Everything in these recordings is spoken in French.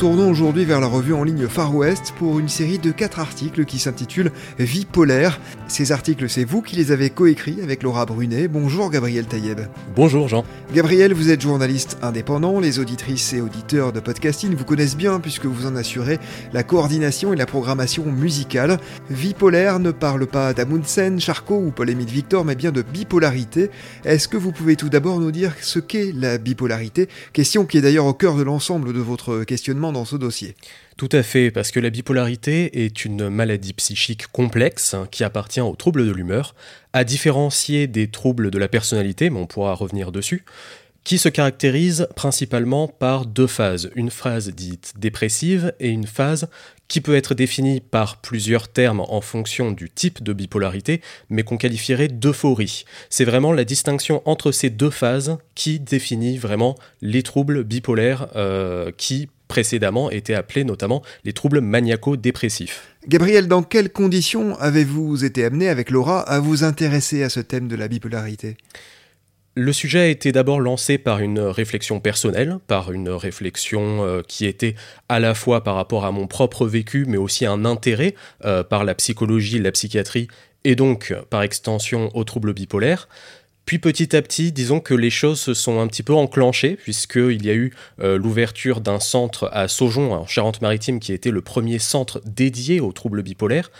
Tournons aujourd'hui vers la revue en ligne Far West pour une série de quatre articles qui s'intitulent Vie polaire. Ces articles, c'est vous qui les avez coécrits avec Laura Brunet. Bonjour Gabriel Taïeb. Bonjour Jean. Gabriel, vous êtes journaliste indépendant. Les auditrices et auditeurs de podcasting vous connaissent bien puisque vous en assurez la coordination et la programmation musicale. Vie polaire ne parle pas d'Amundsen, Charcot ou Paul-Émile Victor, mais bien de bipolarité. Est-ce que vous pouvez tout d'abord nous dire ce qu'est la bipolarité? Question qui est d'ailleurs au cœur de l'ensemble de votre questionnement dans ce dossier. Tout à fait, parce que la bipolarité est une maladie psychique complexe hein, qui appartient aux troubles de l'humeur, à différencier des troubles de la personnalité, mais on pourra revenir dessus, qui se caractérise principalement par deux phases, une phase dite dépressive et une phase qui peut être définie par plusieurs termes en fonction du type de bipolarité, mais qu'on qualifierait d'euphorie. C'est vraiment la distinction entre ces deux phases qui définit vraiment les troubles bipolaires euh, qui précédemment étaient appelés notamment les troubles maniaco-dépressifs. Gabriel, dans quelles conditions avez-vous été amené avec Laura à vous intéresser à ce thème de la bipolarité? Le sujet a été d'abord lancé par une réflexion personnelle, par une réflexion euh, qui était à la fois par rapport à mon propre vécu, mais aussi un intérêt euh, par la psychologie, la psychiatrie, et donc par extension aux troubles bipolaires. Puis petit à petit, disons que les choses se sont un petit peu enclenchées, puisqu'il y a eu euh, l'ouverture d'un centre à Saujon, en Charente-Maritime, qui était le premier centre dédié aux troubles bipolaires.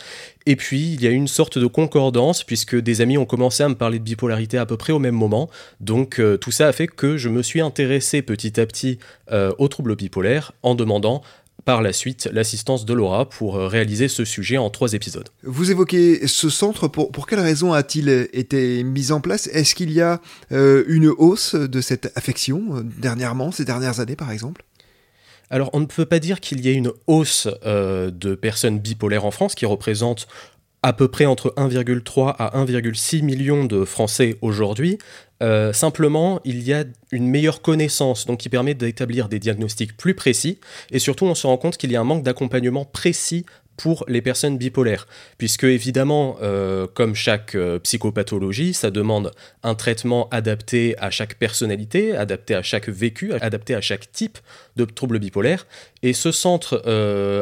Et puis, il y a une sorte de concordance, puisque des amis ont commencé à me parler de bipolarité à peu près au même moment. Donc, euh, tout ça a fait que je me suis intéressé petit à petit euh, aux troubles bipolaires en demandant par la suite l'assistance de Laura pour euh, réaliser ce sujet en trois épisodes. Vous évoquez ce centre, pour, quelle raison a-t-il été mis en place? Est-ce qu'il y a euh, une hausse de cette affection dernièrement, ces dernières années par exemple? Alors, on ne peut pas dire qu'il y ait une hausse de personnes bipolaires en France, qui représente à peu près entre 1,3 à 1,6 million de Français aujourd'hui. Euh, simplement, il y a une meilleure connaissance, donc qui permet d'établir des diagnostics plus précis, et surtout on se rend compte qu'il y a un manque d'accompagnement précis pour les personnes bipolaires, puisque évidemment, euh, comme chaque euh, psychopathologie, ça demande un traitement adapté à chaque personnalité, adapté à chaque vécu, adapté à chaque type de trouble bipolaire. Et ce centre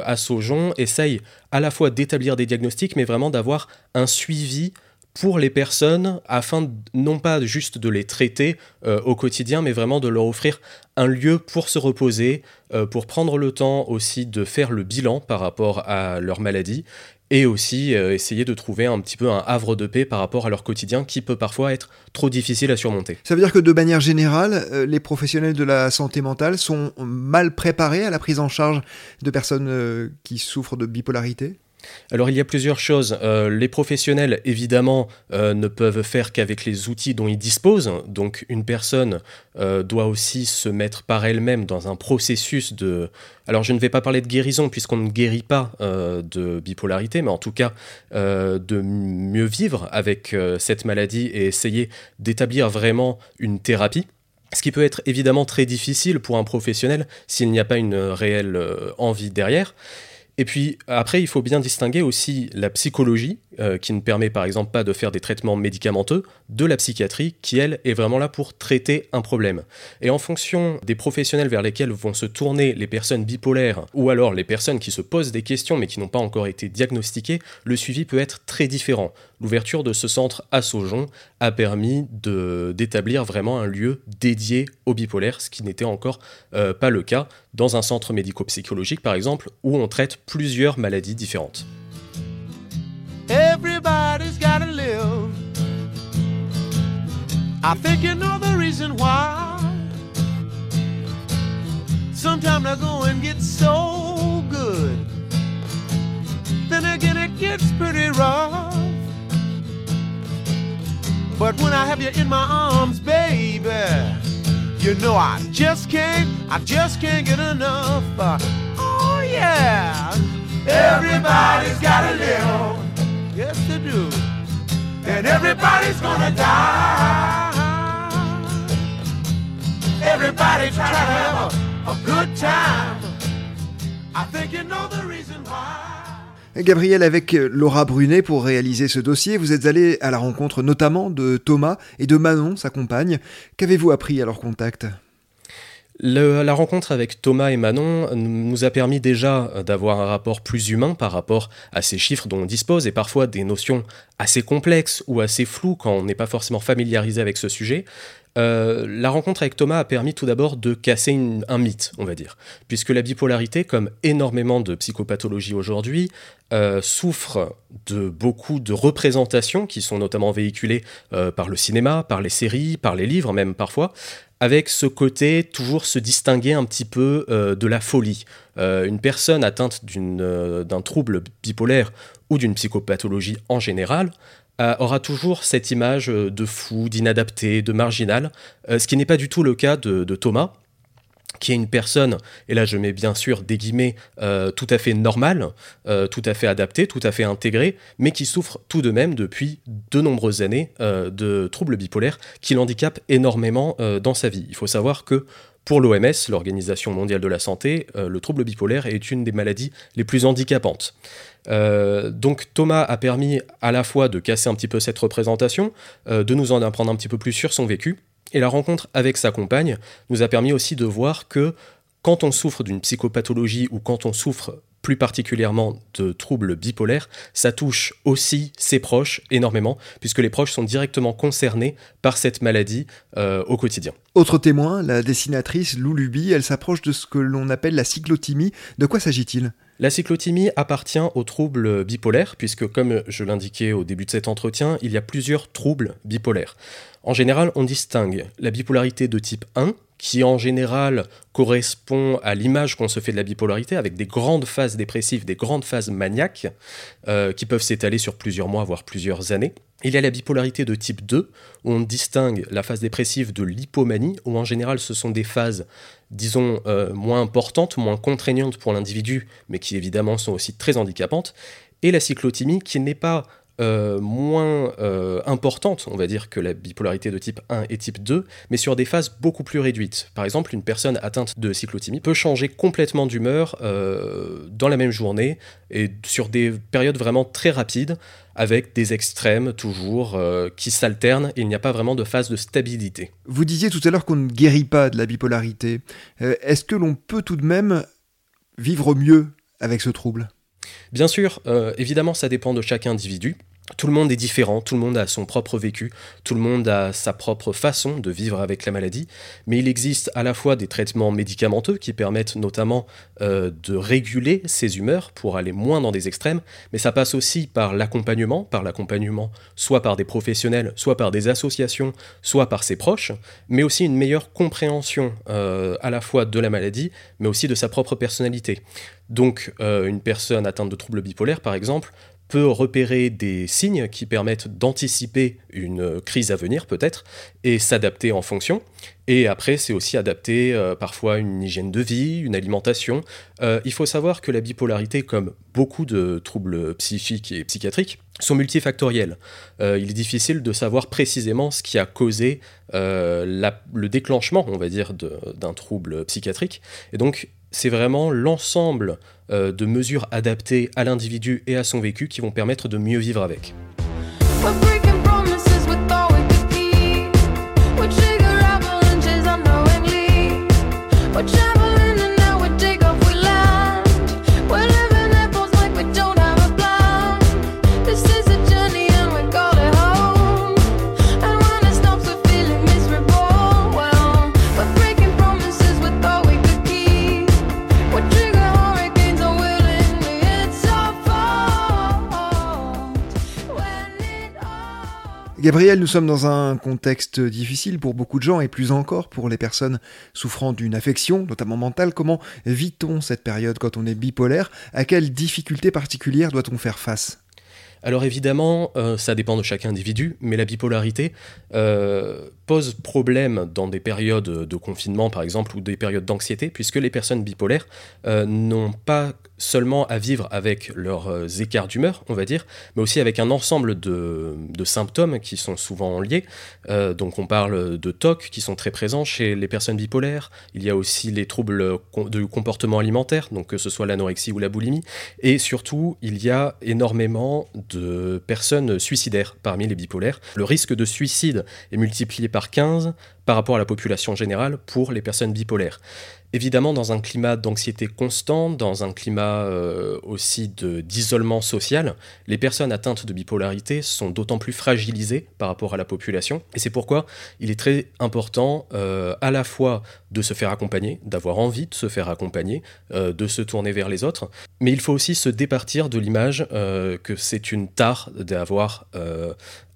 à Saujon essaye à la fois d'établir des diagnostics, mais vraiment d'avoir un suivi pour les personnes afin non pas juste de les traiter euh, au quotidien, mais vraiment de leur offrir un lieu pour se reposer, euh, pour prendre le temps aussi de faire le bilan par rapport à leur maladie et aussi euh, essayer de trouver un petit peu un havre de paix par rapport à leur quotidien qui peut parfois être trop difficile à surmonter. Ça veut dire que de manière générale, les professionnels de la santé mentale sont mal préparés à la prise en charge de personnes qui souffrent de bipolarité? Alors il y a plusieurs choses. Euh, les professionnels, évidemment, euh, ne peuvent faire qu'avec les outils dont ils disposent. Donc une personne euh, doit aussi se mettre par elle-même dans un processus de... Alors je ne vais pas parler de guérison puisqu'on ne guérit pas de bipolarité, mais en tout cas de mieux vivre avec cette maladie et essayer d'établir vraiment une thérapie. Ce qui peut être évidemment très difficile pour un professionnel s'il n'y a pas une réelle envie derrière. Et puis après, il faut bien distinguer aussi la psychologie, euh, qui ne permet par exemple pas de faire des traitements médicamenteux, de la psychiatrie, qui elle est vraiment là pour traiter un problème. Et en fonction des professionnels vers lesquels vont se tourner les personnes bipolaires, ou alors les personnes qui se posent des questions mais qui n'ont pas encore été diagnostiquées, le suivi peut être très différent. L'ouverture de ce centre à Saujon a permis d'établir vraiment un lieu dédié aux bipolaires, ce qui n'était encore euh, pas le cas dans un centre médico-psychologique par exemple, où on traite plusieurs maladies différentes. Everybody's. I the going gets so good. Then again, it gets pretty rough. But when I have you in my arms, baby, you know I just can't, I just can't get enough. Uh, oh yeah, everybody's gotta live. Yes, they do. And everybody's gonna die. Everybody's trying to have a, a good time. I think you know the reason. Gabriel, avec Laura Brunet, pour réaliser ce dossier, vous êtes allé à la rencontre notamment de Thomas et de Manon, sa compagne. Qu'avez-vous appris à leur contact? La rencontre avec Thomas et Manon nous a permis déjà d'avoir un rapport plus humain par rapport à ces chiffres dont on dispose et parfois des notions assez complexes ou assez floues quand on n'est pas forcément familiarisé avec ce sujet. Euh, la rencontre avec Thomas a permis tout d'abord de casser un mythe, on va dire, puisque la bipolarité, comme énormément de psychopathologies aujourd'hui, euh, souffre de beaucoup de représentations qui sont notamment véhiculées euh, par le cinéma, par les séries, par les livres même parfois, avec ce côté toujours se distinguer un petit peu de la folie. une personne atteinte d'un trouble bipolaire ou d'une psychopathologie en général aura toujours cette image euh, de fou, d'inadapté, de marginal, euh, ce qui n'est pas du tout le cas de, Thomas, qui est une personne, et là je mets bien sûr des guillemets, tout à fait normale, tout à fait adaptée, tout à fait intégrée, mais qui souffre tout de même depuis de nombreuses années de troubles bipolaires qui l'handicapent énormément dans sa vie. Il faut savoir que pour l'OMS, l'Organisation mondiale de la santé, le trouble bipolaire est une des maladies les plus handicapantes. Euh, donc Thomas a permis à la fois de casser un petit peu cette représentation, euh, de nous en apprendre un petit peu plus sur son vécu, et la rencontre avec sa compagne nous a permis aussi de voir que quand on souffre d'une psychopathologie ou quand on souffre plus particulièrement de troubles bipolaires, ça touche aussi ses proches énormément, puisque les proches sont directement concernés par cette maladie euh, au quotidien. Autre témoin, la dessinatrice Lou Luby, elle s'approche de ce que l'on appelle la cyclothymie. De quoi s'agit-il? La cyclothymie appartient aux troubles bipolaires, puisque comme je l'indiquais au début de cet entretien, il y a plusieurs troubles bipolaires. En général, on distingue la bipolarité de type 1, qui en général correspond à l'image qu'on se fait de la bipolarité, avec des grandes phases dépressives, des grandes phases maniaques, euh, qui peuvent s'étaler sur plusieurs mois, voire plusieurs années. Il y a la bipolarité de type 2, où on distingue la phase dépressive de l'hypomanie, où en général ce sont des phases, disons, euh, moins importantes, moins contraignantes pour l'individu, mais qui évidemment sont aussi très handicapantes, et la cyclothymie, qui n'est pas euh, moins euh, importante, on va dire, que la bipolarité de type 1 et type 2, mais sur des phases beaucoup plus réduites. Par exemple, une personne atteinte de cyclothymie peut changer complètement d'humeur euh, dans la même journée et sur des périodes vraiment très rapides, avec des extrêmes toujours qui s'alternent il n'y a pas vraiment de phase de stabilité. Vous disiez tout à l'heure qu'on ne guérit pas de la bipolarité. Est-ce que l'on peut tout de même vivre mieux avec ce trouble? Bien sûr, évidemment, ça dépend de chaque individu tout le monde est différent, tout le monde a son propre vécu, tout le monde a sa propre façon de vivre avec la maladie, mais il existe à la fois des traitements médicamenteux qui permettent notamment euh, de réguler ses humeurs pour aller moins dans des extrêmes, mais ça passe aussi par l'accompagnement, par l'accompagnement soit par des professionnels, soit par des associations, soit par ses proches, mais aussi une meilleure compréhension euh, à la fois de la maladie, mais aussi de sa propre personnalité. Donc euh, une personne atteinte de troubles bipolaires, par exemple, peut repérer des signes qui permettent d'anticiper une crise à venir peut-être et s'adapter en fonction. Et après, c'est aussi adapter euh, parfois une hygiène de vie, une alimentation. Euh, il faut savoir que la bipolarité, comme beaucoup de troubles psychiques et psychiatriques, sont multifactoriels. Euh, il est difficile de savoir précisément ce qui a causé le déclenchement, on va dire, d'un trouble psychiatrique. Et donc, c'est vraiment l'ensemble euh, de mesures adaptées à l'individu et à son vécu qui vont permettre de mieux vivre avec. Gabriel, nous sommes dans un contexte difficile pour beaucoup de gens et plus encore pour les personnes souffrant d'une affection, notamment mentale. Comment vit-on cette période quand on est bipolaire? À quelles difficultés particulières doit-on faire face? Alors évidemment, euh, ça dépend de chaque individu, mais la bipolarité euh, pose problème dans des périodes de confinement, par exemple, ou des périodes d'anxiété, puisque les personnes bipolaires euh, n'ont pas seulement à vivre avec leurs écarts d'humeur, on va dire, mais aussi avec un ensemble de, symptômes qui sont souvent liés. donc on parle de TOC qui sont très présents chez les personnes bipolaires. Il y a aussi les troubles de comportement alimentaire, donc que ce soit l'anorexie ou la boulimie. Et surtout, il y a énormément de personnes suicidaires parmi les bipolaires. Le risque de suicide est multiplié par 15 par rapport à la population générale pour les personnes bipolaires. Évidemment, dans un climat d'anxiété constante, dans un climat euh, aussi d'isolement social, les personnes atteintes de bipolarité sont d'autant plus fragilisées par rapport à la population. Et c'est pourquoi il est très important euh, à la fois de se faire accompagner, d'avoir envie de se faire accompagner, euh, de se tourner vers les autres, mais il faut aussi se départir de l'image que c'est une tare d'avoir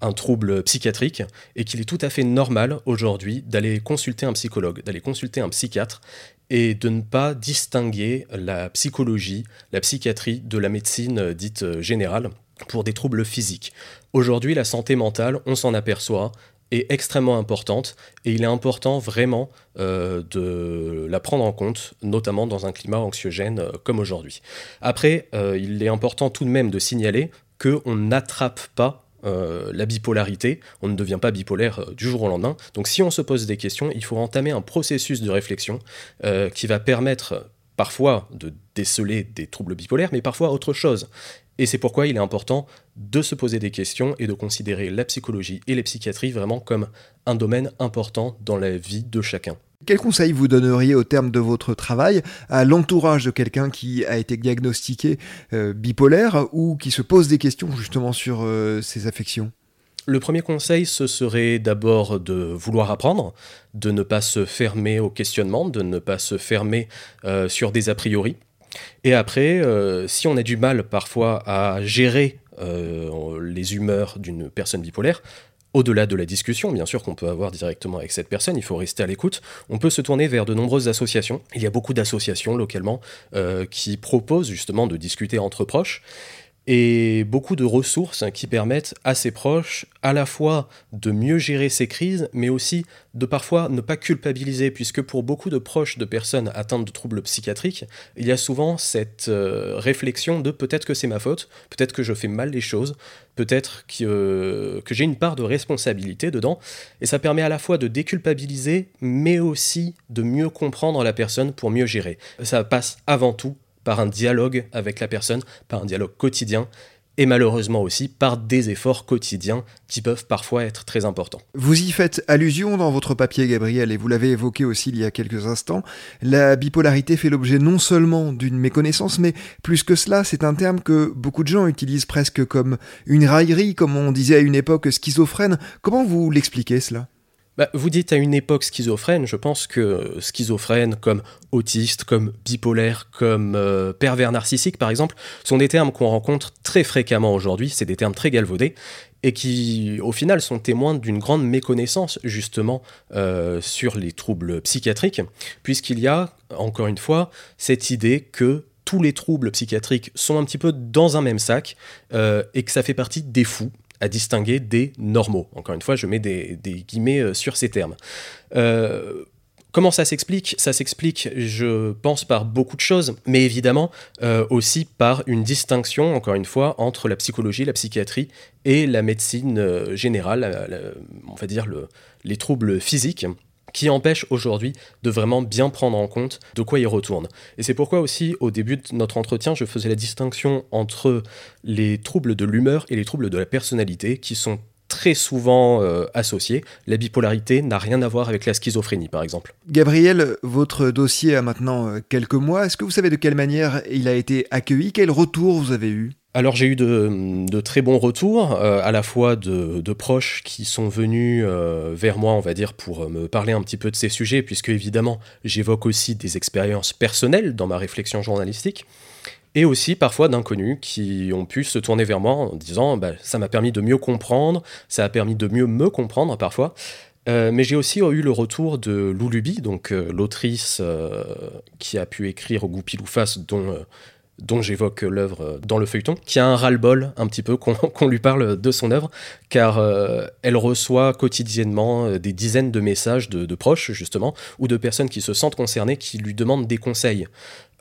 un trouble psychiatrique et qu'il est tout à fait normal aujourd'hui d'aller consulter un psychologue, d'aller consulter un psychiatre et de ne pas distinguer la psychologie, la psychiatrie de la médecine euh, dite euh, générale pour des troubles physiques. Aujourd'hui, la santé mentale, on s'en aperçoit, est extrêmement importante et il est important vraiment euh, de la prendre en compte, notamment dans un climat anxiogène comme aujourd'hui. Après, il est important tout de même de signaler qu'on n'attrape pas euh, la bipolarité. On ne devient pas bipolaire euh, du jour au lendemain. Donc si on se pose des questions, il faut entamer un processus de réflexion euh, qui va permettre parfois de déceler des troubles bipolaires, mais parfois autre chose. Et c'est pourquoi il est important de se poser des questions et de considérer la psychologie et les psychiatries vraiment comme un domaine important dans la vie de chacun. Quel conseil vous donneriez au terme de votre travail à l'entourage de quelqu'un qui a été diagnostiqué euh, bipolaire ou qui se pose des questions justement sur euh, ses affections? Le premier conseil, ce serait d'abord de vouloir apprendre, de ne pas se fermer au questionnement, de ne pas se fermer euh, sur des a priori. Et après, si on a du mal parfois à gérer les humeurs d'une personne bipolaire, au-delà de la discussion, bien sûr, qu'on peut avoir directement avec cette personne, il faut rester à l'écoute. On peut se tourner vers de nombreuses associations. Il y a beaucoup d'associations localement euh, qui proposent justement de discuter entre proches et beaucoup de ressources qui permettent à ses proches à la fois de mieux gérer ces crises, mais aussi de parfois ne pas culpabiliser, puisque pour beaucoup de proches de personnes atteintes de troubles psychiatriques, il y a souvent cette euh, réflexion de peut-être que c'est ma faute, peut-être que je fais mal les choses, peut-être que, euh, que j'ai une part de responsabilité dedans, et ça permet à la fois de déculpabiliser, mais aussi de mieux comprendre la personne pour mieux gérer. Ça passe avant tout par un dialogue avec la personne, par un dialogue quotidien, et malheureusement aussi par des efforts quotidiens qui peuvent parfois être très importants. Vous y faites allusion dans votre papier, Gabriel, et vous l'avez évoqué aussi il y a quelques instants. La bipolarité fait l'objet non seulement d'une méconnaissance, mais plus que cela, c'est un terme que beaucoup de gens utilisent presque comme une raillerie, comme on disait à une époque schizophrène. Comment vous l'expliquez cela? Bah, vous dites à une époque schizophrène, je pense que schizophrène comme autiste, comme bipolaire, comme euh, pervers narcissique par exemple, sont des termes qu'on rencontre très fréquemment aujourd'hui, c'est des termes très galvaudés, et qui au final sont témoins d'une grande méconnaissance justement euh, sur les troubles psychiatriques, puisqu'il y a, encore une fois, cette idée que tous les troubles psychiatriques sont un petit peu dans un même sac euh, et que ça fait partie des fous distinguer des normaux. Encore une fois, je mets des, guillemets euh, sur ces termes. Euh, comment ça s'explique? Ça s'explique, je pense, par beaucoup de choses, mais évidemment euh, aussi par une distinction, encore une fois, entre la psychologie, la psychiatrie et la médecine générale, on va dire les troubles physiques qui empêche aujourd'hui de vraiment bien prendre en compte de quoi il retourne. Et c'est pourquoi aussi, au début de notre entretien, je faisais la distinction entre les troubles de l'humeur et les troubles de la personnalité, qui sont très souvent euh, associés. La bipolarité n'a rien à voir avec la schizophrénie, par exemple. Gabriel, votre dossier a maintenant euh, quelques mois. Est-ce que vous savez de quelle manière il a été accueilli? Quel retour vous avez eu? Alors j'ai eu de, très bons retours, euh, à la fois de, proches qui sont venus euh, vers moi, on va dire, pour me parler un petit peu de ces sujets, puisque évidemment j'évoque aussi des expériences personnelles dans ma réflexion journalistique. et aussi parfois d'inconnus qui ont pu se tourner vers moi en disant bah, ça m'a permis de mieux comprendre, ça a permis de mieux me comprendre parfois. Euh, mais j'ai aussi eu le retour de Loulubi, donc euh, l'autrice euh, qui a pu écrire Goupil ou Face, dont, dont j'évoque l'œuvre dans le feuilleton, qui a un ras-le-bol un petit peu qu'on lui parle de son œuvre, car elle reçoit quotidiennement des dizaines de messages de, proches, justement, ou de personnes qui se sentent concernées, qui lui demandent des conseils.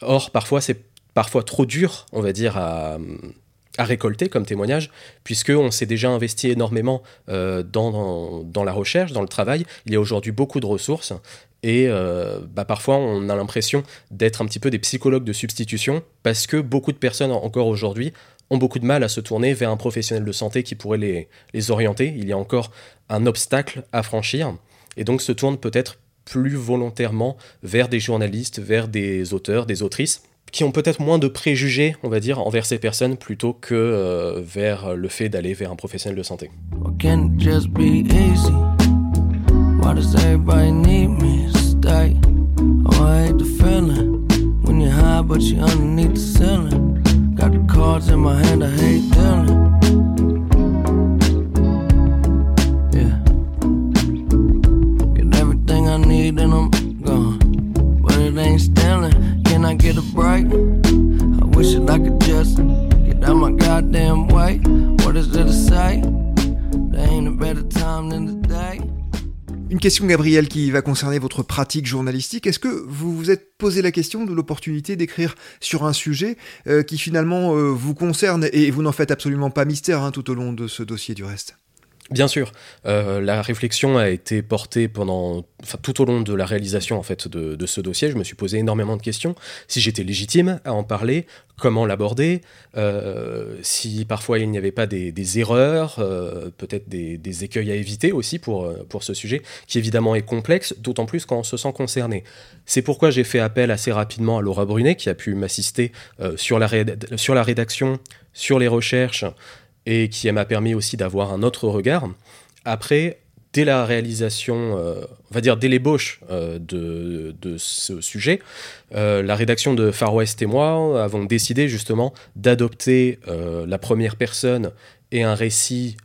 Or, parfois, c'est parfois trop dur, on va dire, à, récolter comme témoignage, puisqu'on s'est déjà investi énormément euh, dans, dans, la recherche, dans le travail. Il y a aujourd'hui beaucoup de ressources, et euh, bah, parfois on a l'impression d'être un petit peu des psychologues de substitution, parce que beaucoup de personnes encore aujourd'hui ont beaucoup de mal à se tourner vers un professionnel de santé qui pourrait les, les orienter. Il y a encore un obstacle à franchir, et donc se tournent peut-être plus volontairement vers des journalistes, vers des auteurs, des autrices, qui ont peut-être moins de préjugés, on va dire, envers ces personnes plutôt que euh, vers le fait d'aller vers un professionnel de santé. Why does everybody need me to stay? Oh, I hate the feeling when you're high, but you're underneath the ceiling. Got the cards in my hand, I hate dealing. Question, Gabriel, qui va concerner votre pratique journalistique. Est-ce que vous vous êtes posé la question de l'opportunité d'écrire sur un sujet euh, qui finalement euh, vous concerne et vous n'en faites absolument pas mystère hein, tout au long de ce dossier du reste? Bien sûr, euh, la réflexion a été portée pendant, tout au long de la réalisation en fait de, ce dossier. Je me suis posé énormément de questions. Si j'étais légitime à en parler, comment l'aborder, euh, si parfois il n'y avait pas des, erreurs, euh, peut-être des, écueils à éviter aussi pour, pour ce sujet, qui évidemment est complexe, d'autant plus quand on se sent concerné. C'est pourquoi j'ai fait appel assez rapidement à Laura Brunet, qui a pu m'assister sur, la sur la rédaction, sur les recherches et qui m'a permis aussi d'avoir un autre regard. Après, dès la réalisation, euh, on va dire dès l'ébauche euh, de, ce sujet, euh, la rédaction de Far West et moi avons décidé justement d'adopter la première personne et un récit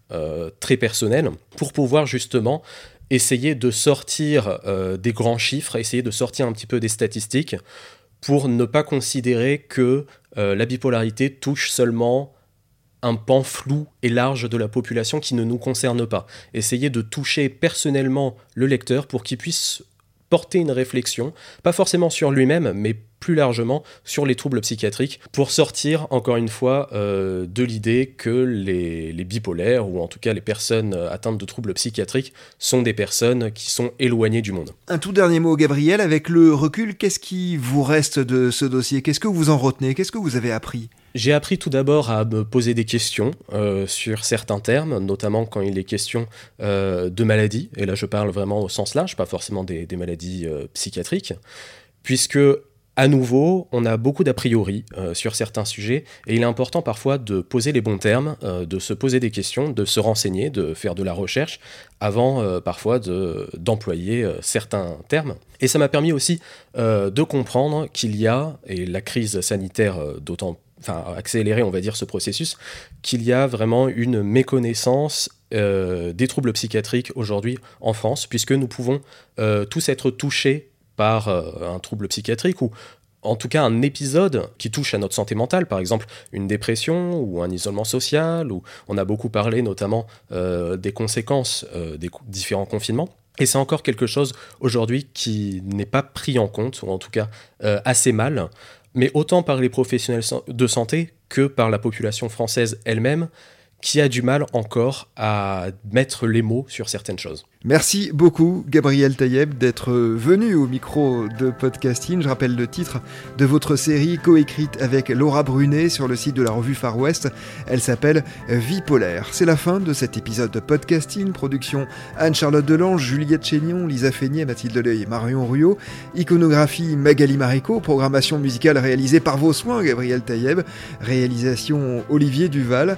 très personnel pour pouvoir justement essayer de sortir des grands chiffres, essayer de sortir un petit peu des statistiques pour ne pas considérer que la bipolarité touche seulement un pan flou et large de la population qui ne nous concerne pas. Essayer de toucher personnellement le lecteur pour qu'il puisse porter une réflexion, pas forcément sur lui-même, mais plus largement sur les troubles psychiatriques, pour sortir, encore une fois, euh, de l'idée que les, les, bipolaires, ou en tout cas les personnes atteintes de troubles psychiatriques, sont des personnes qui sont éloignées du monde. Un tout dernier mot, Gabriel, avec le recul, qu'est-ce qui vous reste de ce dossier? Qu'est-ce que vous en retenez? Qu'est-ce que vous avez appris? J'ai appris tout d'abord à me poser des questions euh, sur certains termes, notamment quand il est question euh, de maladies, et là je parle vraiment au sens large, pas forcément des, maladies euh, psychiatriques, puisque à nouveau, on a beaucoup d'a priori sur certains sujets, et il est important parfois de poser les bons termes, de se poser des questions, de se renseigner, de faire de la recherche, avant parfois d'employer certains termes. Et ça m'a permis aussi de comprendre qu'il y a, et la crise sanitaire d'autant enfin on va dire, ce processus, qu'il y a vraiment une méconnaissance euh, des troubles psychiatriques aujourd'hui en France, puisque nous pouvons euh, tous être touchés par euh, un trouble psychiatrique ou en tout cas un épisode qui touche à notre santé mentale, par exemple une dépression ou un isolement social, ou on a beaucoup parlé notamment des conséquences des différents confinements. Et c'est encore quelque chose aujourd'hui qui n'est pas pris en compte, ou en tout cas assez mal, mais autant par les professionnels de santé que par la population française elle-même, qui a du mal encore à mettre les mots sur certaines choses. Merci beaucoup Gabriel Taïeb d'être venu au micro de Podcasting. Je rappelle le titre de votre série coécrite avec Laura Brunet sur le site de la revue Far West. Elle s'appelle Vie polaire. C'est la fin de cet épisode de Podcasting. Production Anne-Charlotte Delange, Juliette Chénion, Lisa Feignet, Mathilde Leuil et Marion Ruot. Iconographie Magali Marico. Programmation musicale réalisée par vos soins Gabriel Taïeb. Réalisation Olivier Duval.